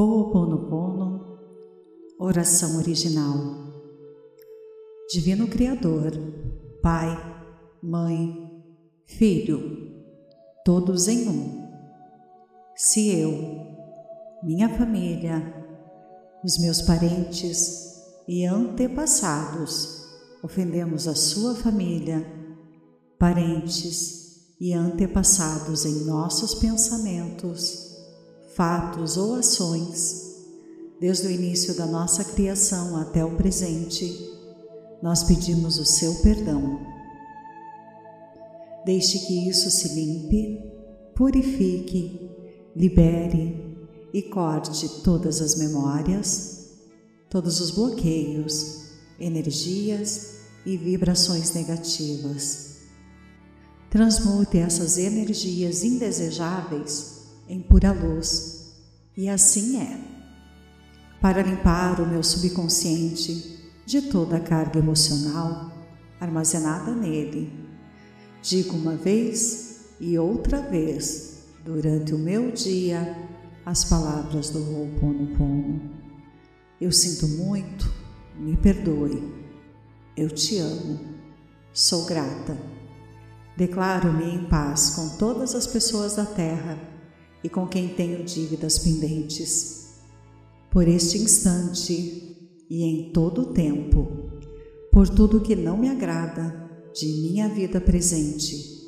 Ho'oponopono, oração original. Divino Criador, Pai, Mãe, Filho, todos em um. Se eu, minha família, os meus parentes e antepassados ofendemos a sua família, parentes e antepassados em nossos pensamentos, fatos ou ações, desde o início da nossa criação até o presente, nós pedimos o seu perdão. Deixe que isso se limpe, purifique, libere e corte todas as memórias, todos os bloqueios, energias e vibrações negativas. Transmute essas energias indesejáveis em pura luz. E assim é. Para limpar o meu subconsciente de toda a carga emocional armazenada nele, digo uma vez e outra vez durante o meu dia as palavras do Ho'oponopono. Eu sinto muito, me perdoe. Eu te amo, sou grata. Declaro-me em paz com todas as pessoas da Terra e com quem tenho dívidas pendentes. Por este instante e em todo o tempo, por tudo que não me agrada de minha vida presente,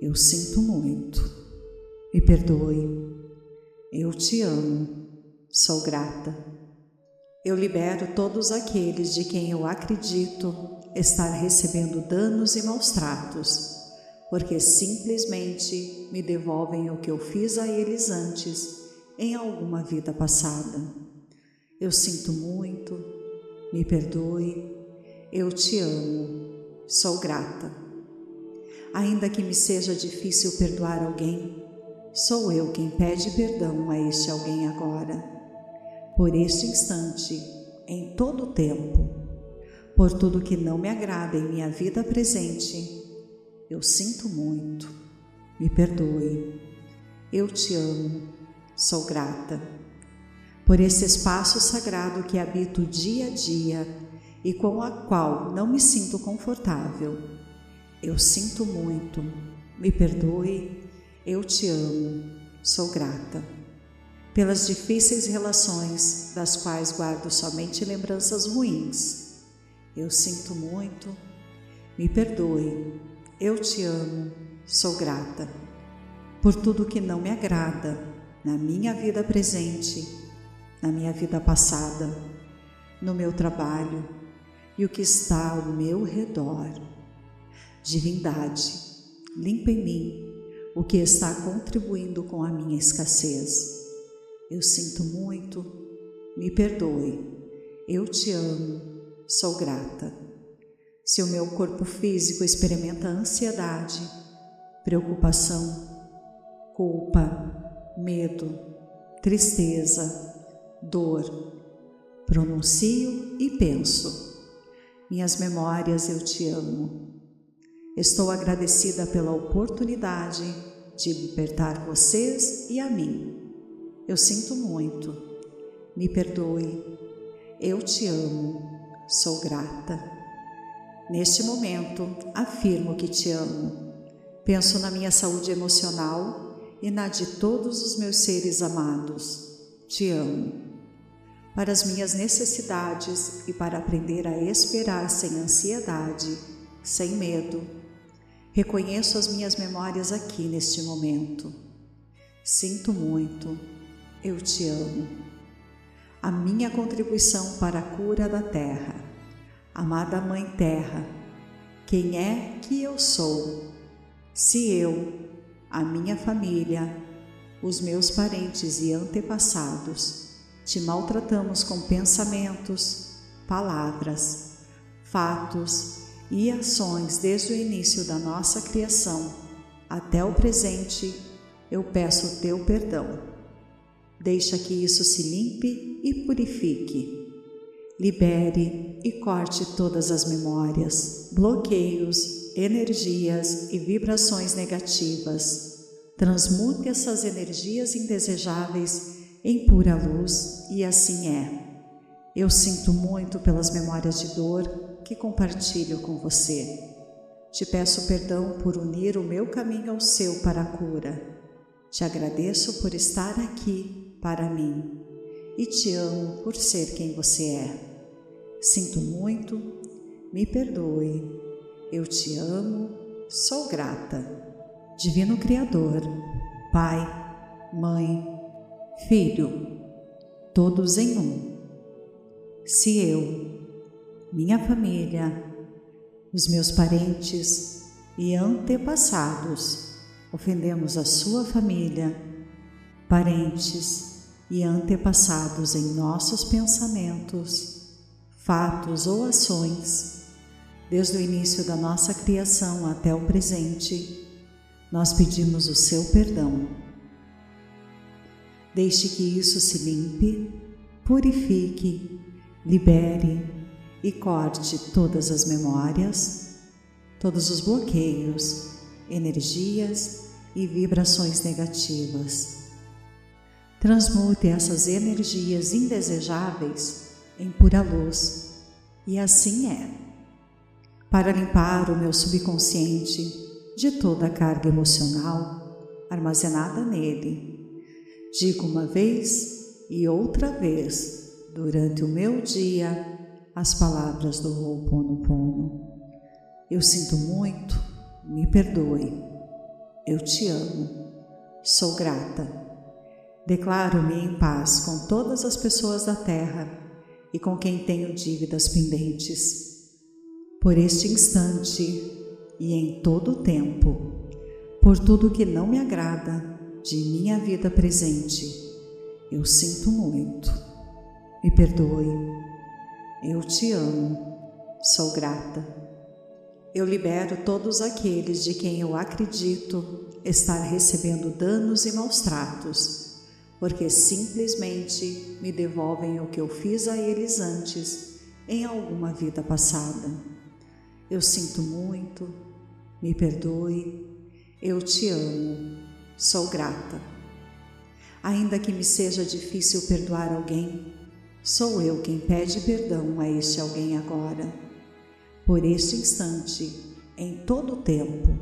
eu sinto muito. Me perdoe. Eu te amo. Sou grata. Eu libero todos aqueles de quem eu acredito estar recebendo danos e maus tratos porque simplesmente me devolvem o que eu fiz a eles antes em alguma vida passada. Eu sinto muito, me perdoe, eu te amo, sou grata. Ainda que me seja difícil perdoar alguém, sou eu quem pede perdão a este alguém agora, por este instante, em todo o tempo, por tudo que não me agrada em minha vida presente eu sinto muito, me perdoe, eu te amo, sou grata. Por esse espaço sagrado que habito dia a dia e com a qual não me sinto confortável. Eu sinto muito, me perdoe, eu te amo, sou grata. Pelas difíceis relações das quais guardo somente lembranças ruins. Eu sinto muito, me perdoe, eu te amo, sou grata por tudo que não me agrada na minha vida presente, na minha vida passada, no meu trabalho e o que está ao meu redor. Divindade, limpa em mim o que está contribuindo com a minha escassez. Eu sinto muito, me perdoe. Eu te amo, sou grata. Se o meu corpo físico experimenta ansiedade, preocupação, culpa, medo, tristeza, dor, pronuncio e penso. Minhas memórias eu te amo. Estou agradecida pela oportunidade de libertar vocês e a mim. Eu sinto muito. Me perdoe. Eu te amo. Sou grata. Neste momento, afirmo que te amo. Penso na minha saúde emocional e na de todos os meus seres amados. Te amo. Para as minhas necessidades e para aprender a esperar sem ansiedade, sem medo, reconheço as minhas memórias aqui neste momento. Sinto muito, eu te amo. A minha contribuição para a cura da Terra Amada Mãe Terra, quem é que eu sou? Se eu, a minha família, os meus parentes e antepassados te maltratamos com pensamentos, palavras, fatos e ações desde o início da nossa criação até o presente, eu peço o teu perdão. Deixa que isso se limpe e purifique libere e corte todas as memórias, bloqueios, energias e vibrações negativas. Transmute essas energias indesejáveis em pura luz, e assim é. Eu sinto muito pelas memórias de dor que compartilho com você. Te peço perdão por unir o meu caminho ao seu para a cura. Te agradeço por estar aqui para mim e te amo por ser quem você é. Sinto muito, me perdoe. Eu te amo, sou grata. Divino Criador, Pai, Mãe, Filho, todos em um. Se eu, minha família, os meus parentes e antepassados ofendemos a sua família, parentes e antepassados em nossos pensamentos, fatos ou ações, desde o início da nossa criação até o presente, nós pedimos o seu perdão. Deixe que isso se limpe, purifique, libere e corte todas as memórias, todos os bloqueios, energias e vibrações negativas. Transmute essas energias indesejáveis em pura luz, e assim é. Para limpar o meu subconsciente de toda a carga emocional armazenada nele, digo uma vez e outra vez durante o meu dia as palavras do Ho'oponopono. Eu sinto muito, me perdoe. Eu te amo, sou grata. Declaro-me em paz com todas as pessoas da terra e com quem tenho dívidas pendentes. Por este instante e em todo o tempo, por tudo que não me agrada de minha vida presente, eu sinto muito. Me perdoe eu te amo, sou grata. Eu libero todos aqueles de quem eu acredito estar recebendo danos e maus tratos, porque simplesmente me devolvem o que eu fiz a eles antes em alguma vida passada. Eu sinto muito, me perdoe, eu te amo, sou grata. Ainda que me seja difícil perdoar alguém, Sou eu quem pede perdão a este alguém agora, por este instante, em todo o tempo,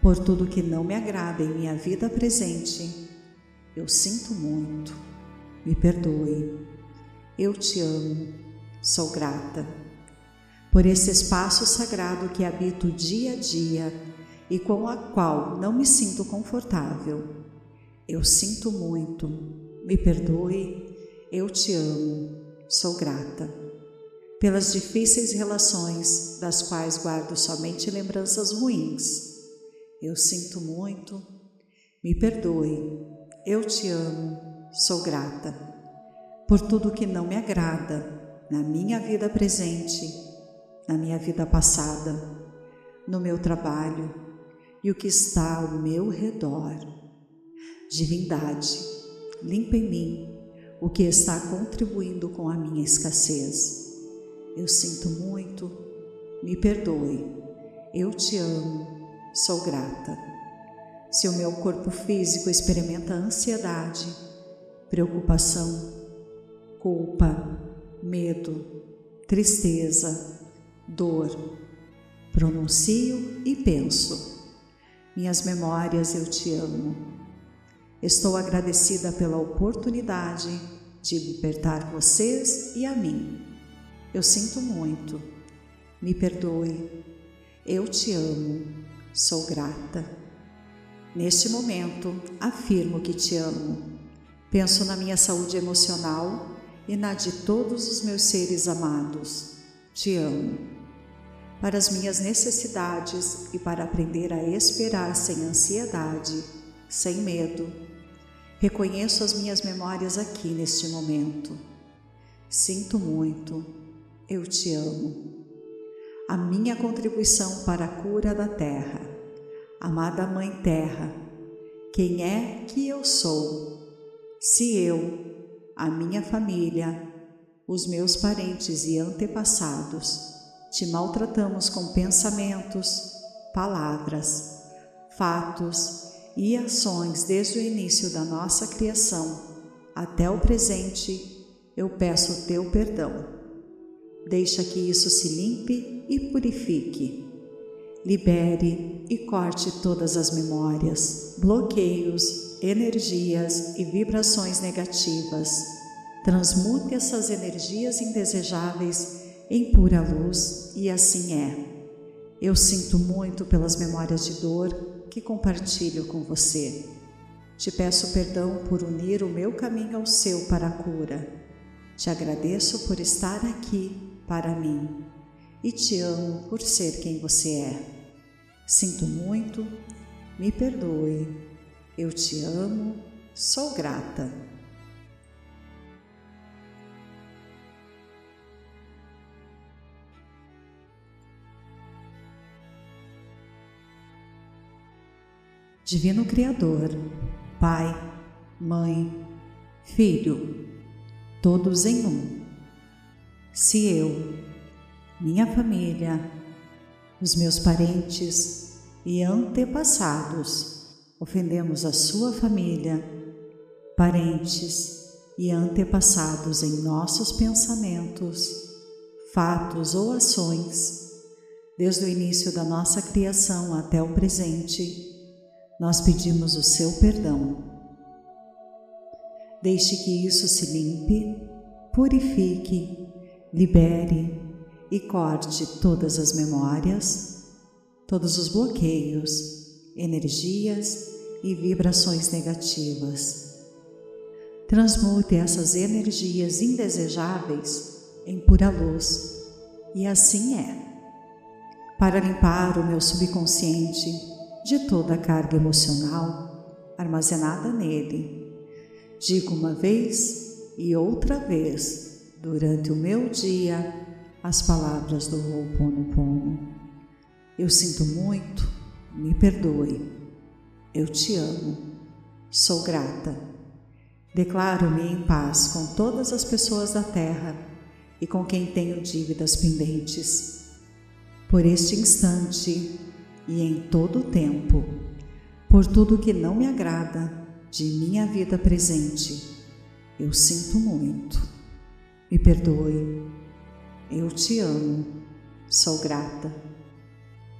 por tudo que não me agrada em minha vida presente. Eu sinto muito, me perdoe. Eu te amo, sou grata. Por esse espaço sagrado que habito dia a dia e com a qual não me sinto confortável. Eu sinto muito, me perdoe eu te amo, sou grata. Pelas difíceis relações, das quais guardo somente lembranças ruins. Eu sinto muito, me perdoe. Eu te amo, sou grata. Por tudo que não me agrada na minha vida presente, na minha vida passada, no meu trabalho e o que está ao meu redor. Divindade, limpa em mim o que está contribuindo com a minha escassez. Eu sinto muito, me perdoe, eu te amo, sou grata. Se o meu corpo físico experimenta ansiedade, preocupação, culpa, medo, tristeza, dor, pronuncio e penso. Minhas memórias eu te amo Estou agradecida pela oportunidade de libertar vocês e a mim. Eu sinto muito. Me perdoe. Eu te amo. Sou grata. Neste momento, afirmo que te amo. Penso na minha saúde emocional e na de todos os meus seres amados. Te amo. Para as minhas necessidades e para aprender a esperar sem ansiedade, sem medo Reconheço as minhas memórias aqui neste momento. Sinto muito, eu te amo. A minha contribuição para a cura da terra. Amada Mãe Terra, quem é que eu sou? Se eu, a minha família, os meus parentes e antepassados te maltratamos com pensamentos, palavras, fatos e ações desde o início da nossa criação, até o presente, eu peço o teu perdão. Deixa que isso se limpe e purifique. Libere e corte todas as memórias, bloqueios, energias e vibrações negativas. Transmute essas energias indesejáveis em pura luz e assim é. Eu sinto muito pelas memórias de dor que compartilho com você. Te peço perdão por unir o meu caminho ao seu para a cura. Te agradeço por estar aqui para mim e te amo por ser quem você é. Sinto muito, me perdoe. Eu te amo, sou grata. Divino Criador, Pai, Mãe, Filho, todos em um. Se eu, minha família, os meus parentes e antepassados ofendemos a sua família, parentes e antepassados em nossos pensamentos, fatos ou ações, desde o início da nossa criação até o presente, nós pedimos o seu perdão. Deixe que isso se limpe, purifique, libere e corte todas as memórias, todos os bloqueios, energias e vibrações negativas. Transmute essas energias indesejáveis em pura luz, e assim é. Para limpar o meu subconsciente, de toda a carga emocional armazenada nele. Digo uma vez e outra vez durante o meu dia as palavras do Ho'oponopono. Eu sinto muito, me perdoe. Eu te amo, sou grata. Declaro-me em paz com todas as pessoas da terra e com quem tenho dívidas pendentes. Por este instante, e em todo o tempo, por tudo que não me agrada de minha vida presente. Eu sinto muito. Me perdoe. Eu te amo. Sou grata.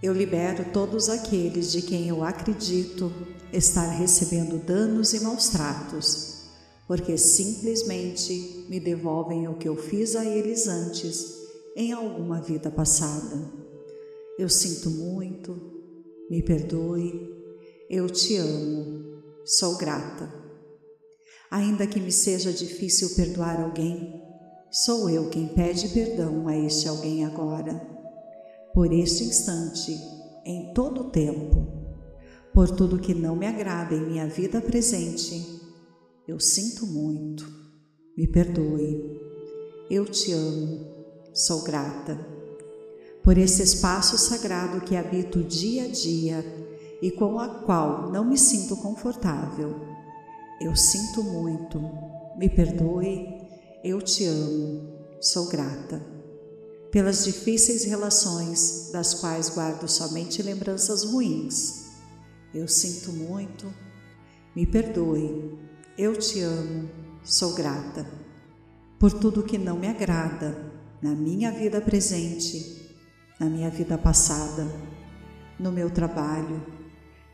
Eu libero todos aqueles de quem eu acredito estar recebendo danos e maus tratos, porque simplesmente me devolvem o que eu fiz a eles antes em alguma vida passada. Eu sinto muito, me perdoe, eu te amo, sou grata. Ainda que me seja difícil perdoar alguém, sou eu quem pede perdão a este alguém agora, por este instante, em todo o tempo, por tudo que não me agrada em minha vida presente. Eu sinto muito, me perdoe, eu te amo, sou grata. Por esse espaço sagrado que habito dia a dia e com a qual não me sinto confortável. Eu sinto muito, me perdoe, eu te amo, sou grata. Pelas difíceis relações, das quais guardo somente lembranças ruins. Eu sinto muito, me perdoe, eu te amo, sou grata. Por tudo que não me agrada na minha vida presente na minha vida passada, no meu trabalho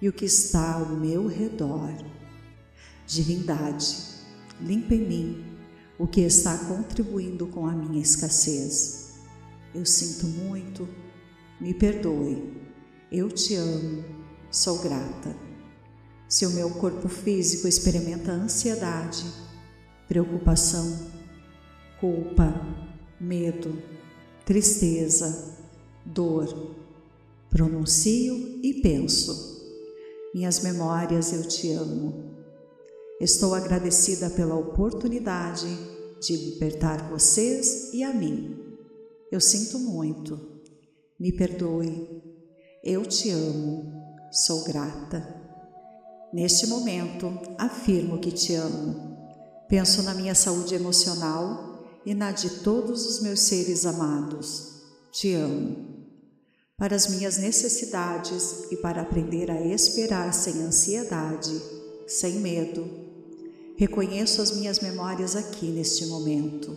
e o que está ao meu redor. Divindade, limpa em mim o que está contribuindo com a minha escassez. Eu sinto muito, me perdoe, eu te amo, sou grata. Se o meu corpo físico experimenta ansiedade, preocupação, culpa, medo, tristeza, dor. Pronuncio e penso. Minhas memórias, eu te amo. Estou agradecida pela oportunidade de libertar vocês e a mim. Eu sinto muito. Me perdoe. Eu te amo. Sou grata. Neste momento, afirmo que te amo. Penso na minha saúde emocional e na de todos os meus seres amados. Te amo para as minhas necessidades e para aprender a esperar sem ansiedade, sem medo. Reconheço as minhas memórias aqui neste momento.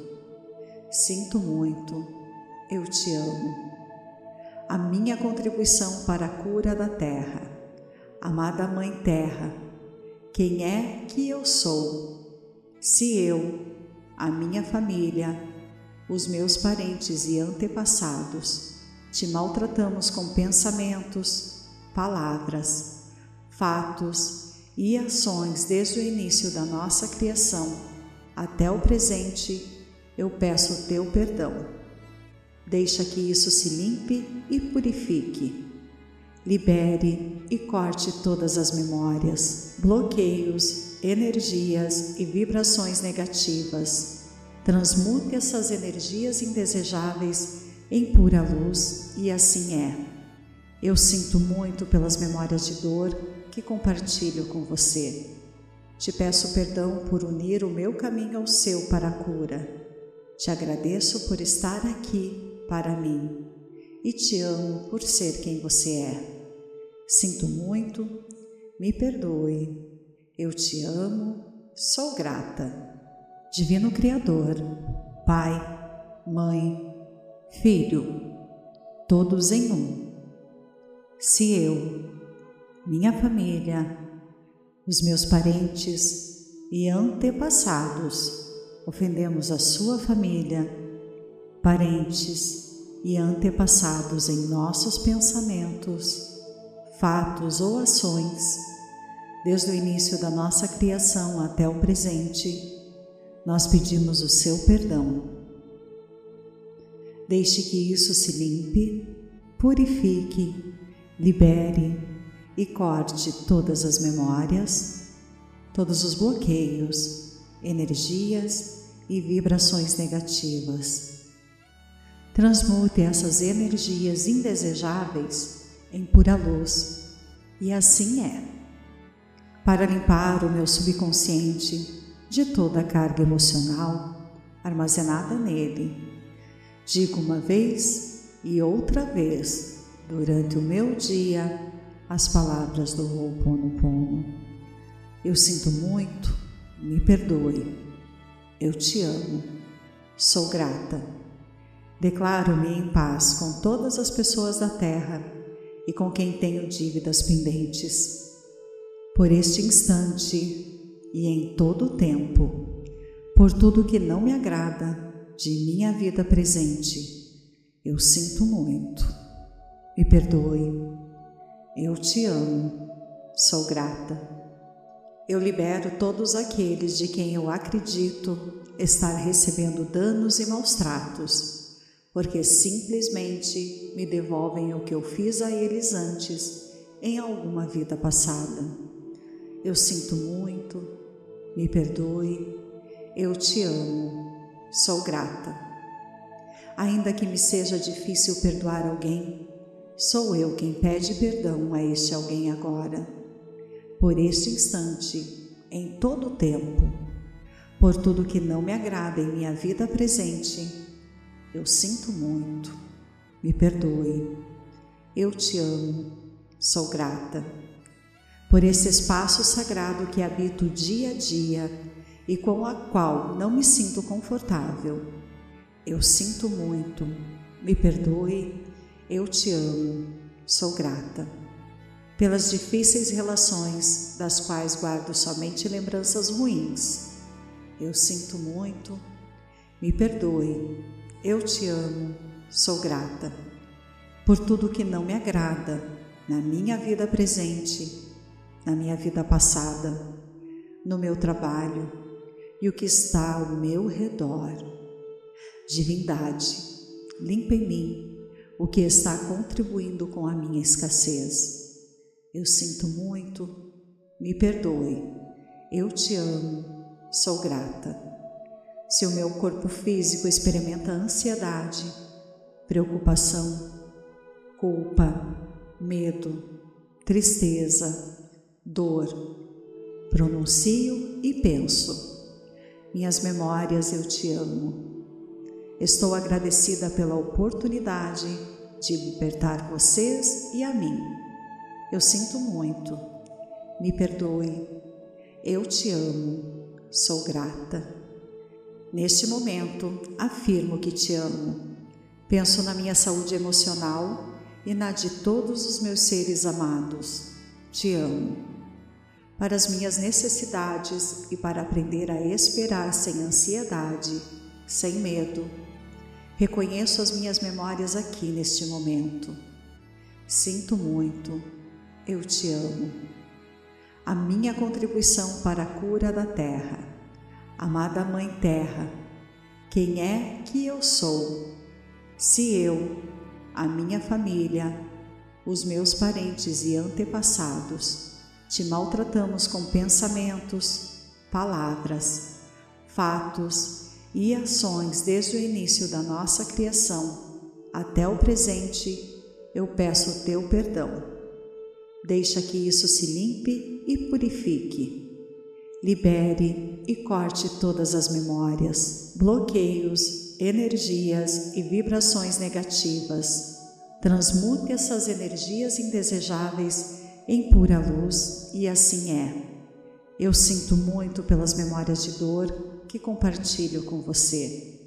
Sinto muito, eu te amo. A minha contribuição para a cura da Terra. Amada Mãe Terra, quem é que eu sou? Se eu, a minha família, os meus parentes e antepassados te maltratamos com pensamentos, palavras, fatos e ações desde o início da nossa criação até o presente, eu peço o teu perdão. Deixa que isso se limpe e purifique. Libere e corte todas as memórias, bloqueios, energias e vibrações negativas. Transmute essas energias indesejáveis em pura luz e assim é. Eu sinto muito pelas memórias de dor que compartilho com você. Te peço perdão por unir o meu caminho ao seu para a cura. Te agradeço por estar aqui para mim e te amo por ser quem você é. Sinto muito, me perdoe. Eu te amo, sou grata. Divino Criador, Pai, Mãe, Filho, todos em um. Se eu, minha família, os meus parentes e antepassados. Ofendemos a sua família, parentes e antepassados em nossos pensamentos, fatos ou ações, desde o início da nossa criação até o presente, nós pedimos o seu perdão. Deixe que isso se limpe, purifique, libere e corte todas as memórias, todos os bloqueios, energias e vibrações negativas. Transmute essas energias indesejáveis em pura luz, e assim é. Para limpar o meu subconsciente de toda a carga emocional armazenada nele Digo uma vez e outra vez durante o meu dia as palavras do Ho'oponopono. Eu sinto muito, me perdoe. Eu te amo, sou grata. Declaro-me em paz com todas as pessoas da terra e com quem tenho dívidas pendentes. Por este instante e em todo o tempo, por tudo que não me agrada de minha vida presente, eu sinto muito. Me perdoe. Eu te amo. Sou grata. Eu libero todos aqueles de quem eu acredito estar recebendo danos e maus tratos, porque simplesmente me devolvem o que eu fiz a eles antes em alguma vida passada. Eu sinto muito. Me perdoe. Eu te amo sou grata. Ainda que me seja difícil perdoar alguém, sou eu quem pede perdão a este alguém agora, por este instante, em todo o tempo, por tudo que não me agrada em minha vida presente. Eu sinto muito, me perdoe. Eu te amo, sou grata. Por esse espaço sagrado que habito dia a dia e com a qual não me sinto confortável. Eu sinto muito, me perdoe, eu te amo, sou grata. Pelas difíceis relações das quais guardo somente lembranças ruins. Eu sinto muito, me perdoe, eu te amo, sou grata. Por tudo que não me agrada na minha vida presente, na minha vida passada, no meu trabalho, e o que está ao meu redor. Divindade, limpa em mim o que está contribuindo com a minha escassez. Eu sinto muito, me perdoe. Eu te amo, sou grata. Se o meu corpo físico experimenta ansiedade, preocupação, culpa, medo, tristeza, dor, pronuncio e penso minhas memórias, eu te amo. Estou agradecida pela oportunidade de libertar vocês e a mim. Eu sinto muito. Me perdoe. Eu te amo. sou grata. Neste momento, afirmo que te amo. Penso na minha saúde emocional e na de todos os meus seres amados. Te amo. Para as minhas necessidades e para aprender a esperar sem ansiedade, sem medo, reconheço as minhas memórias aqui neste momento. Sinto muito, eu te amo. A minha contribuição para a cura da Terra. Amada Mãe Terra, quem é que eu sou? Se eu, a minha família, os meus parentes e antepassados te maltratamos com pensamentos, palavras, fatos e ações desde o início da nossa criação até o presente, eu peço o teu perdão. Deixa que isso se limpe e purifique. Libere e corte todas as memórias, bloqueios, energias e vibrações negativas. Transmute essas energias indesejáveis em pura luz e assim é. Eu sinto muito pelas memórias de dor que compartilho com você.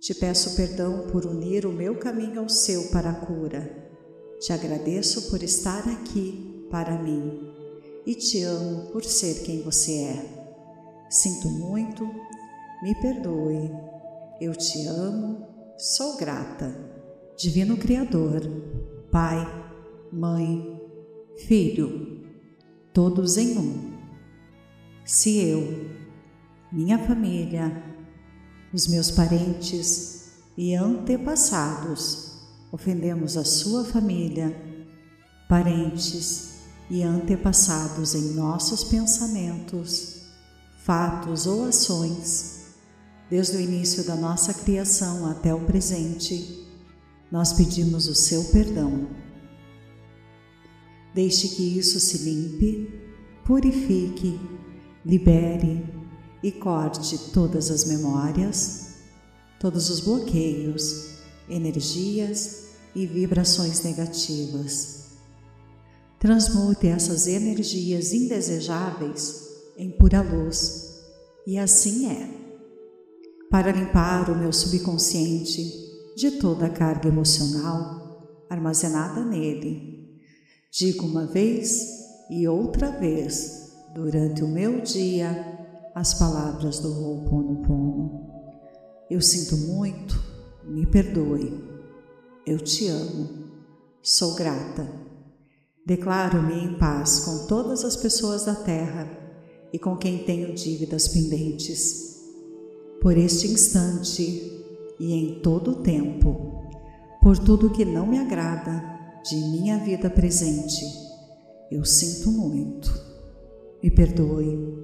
Te peço perdão por unir o meu caminho ao seu para a cura. Te agradeço por estar aqui para mim e te amo por ser quem você é. Sinto muito, me perdoe. Eu te amo, sou grata. Divino Criador, Pai, Mãe, Filho, todos em um. Se eu, minha família, os meus parentes e antepassados ofendemos a sua família, parentes e antepassados em nossos pensamentos, fatos ou ações, desde o início da nossa criação até o presente, nós pedimos o seu perdão. Deixe que isso se limpe, purifique, libere e corte todas as memórias, todos os bloqueios energias e vibrações negativas. Transmute essas energias indesejáveis em pura luz, e assim é. Para limpar o meu subconsciente de toda a carga emocional armazenada nele, digo uma vez e outra vez durante o meu dia as palavras do Ho'oponopono. Eu sinto muito me perdoe. Eu te amo. Sou grata. Declaro-me em paz com todas as pessoas da terra e com quem tenho dívidas pendentes. Por este instante e em todo o tempo, por tudo que não me agrada de minha vida presente, eu sinto muito. Me perdoe.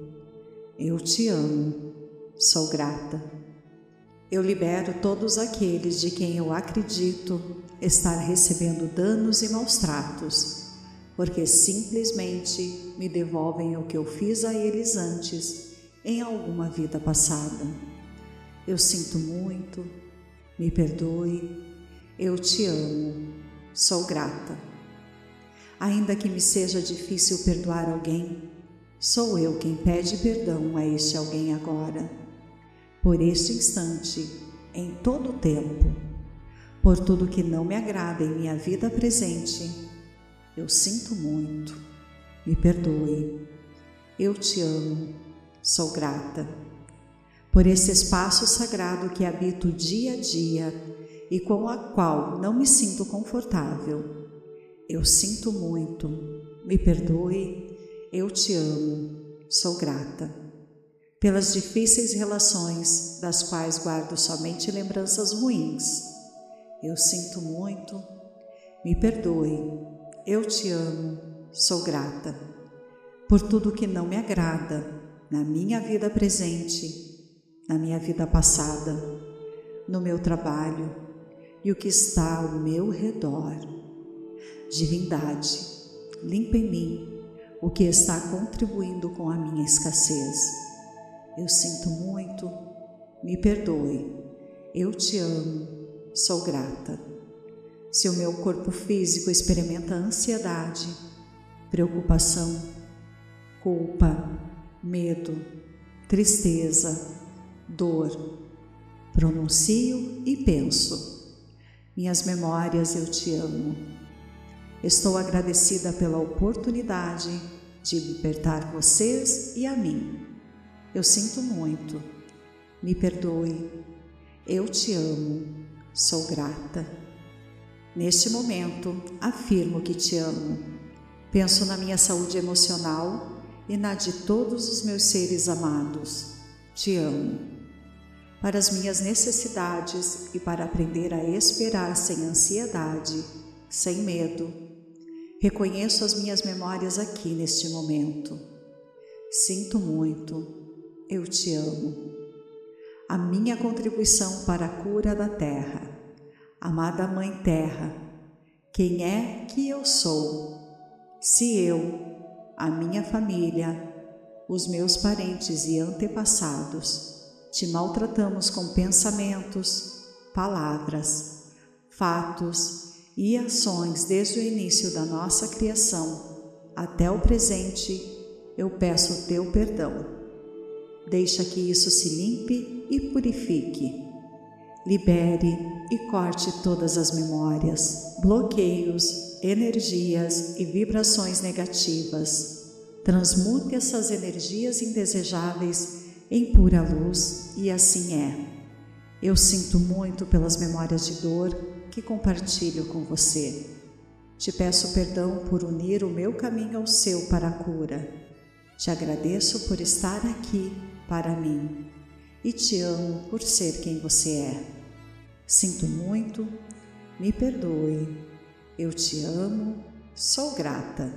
Eu te amo. Sou grata. Eu libero todos aqueles de quem eu acredito estar recebendo danos e maus tratos, porque simplesmente me devolvem o que eu fiz a eles antes em alguma vida passada. Eu sinto muito, me perdoe, eu te amo, sou grata. Ainda que me seja difícil perdoar alguém, sou eu quem pede perdão a este alguém agora por este instante, em todo o tempo, por tudo que não me agrada em minha vida presente. Eu sinto muito, me perdoe. Eu te amo, sou grata. Por esse espaço sagrado que habito dia a dia e com a qual não me sinto confortável. Eu sinto muito, me perdoe, eu te amo, sou grata pelas difíceis relações das quais guardo somente lembranças ruins. Eu sinto muito, me perdoe, eu te amo, sou grata por tudo que não me agrada na minha vida presente, na minha vida passada, no meu trabalho e o que está ao meu redor. Divindade, limpa em mim o que está contribuindo com a minha escassez eu sinto muito, me perdoe, eu te amo, sou grata. Se o meu corpo físico experimenta ansiedade, preocupação, culpa, medo, tristeza, dor. Pronuncio e penso. Minhas memórias, eu te amo. Estou agradecida pela oportunidade de libertar vocês e a mim. Eu sinto muito. Me perdoe. Eu te amo. Sou grata. Neste momento, afirmo que te amo. Penso na minha saúde emocional e na de todos os meus seres amados. Te amo. Para as minhas necessidades e para aprender a esperar sem ansiedade, sem medo, reconheço as minhas memórias aqui neste momento. Sinto muito, eu te amo. A minha contribuição para a cura da Terra Amada Mãe Terra, quem é que eu sou? Se eu, a minha família, os meus parentes e antepassados te maltratamos com pensamentos, palavras, fatos e ações desde o início da nossa criação até o presente, eu peço o teu perdão. Deixa que isso se limpe e purifique libere e corte todas as memórias, bloqueios, energias e vibrações negativas. Transmute essas energias indesejáveis em pura luz e assim é. Eu sinto muito pelas memórias de dor que compartilho com você. Te peço perdão por unir o meu caminho ao seu para a cura. Te agradeço por estar aqui para mim e te amo por ser quem você é. Sinto muito, me perdoe, eu te amo, sou grata.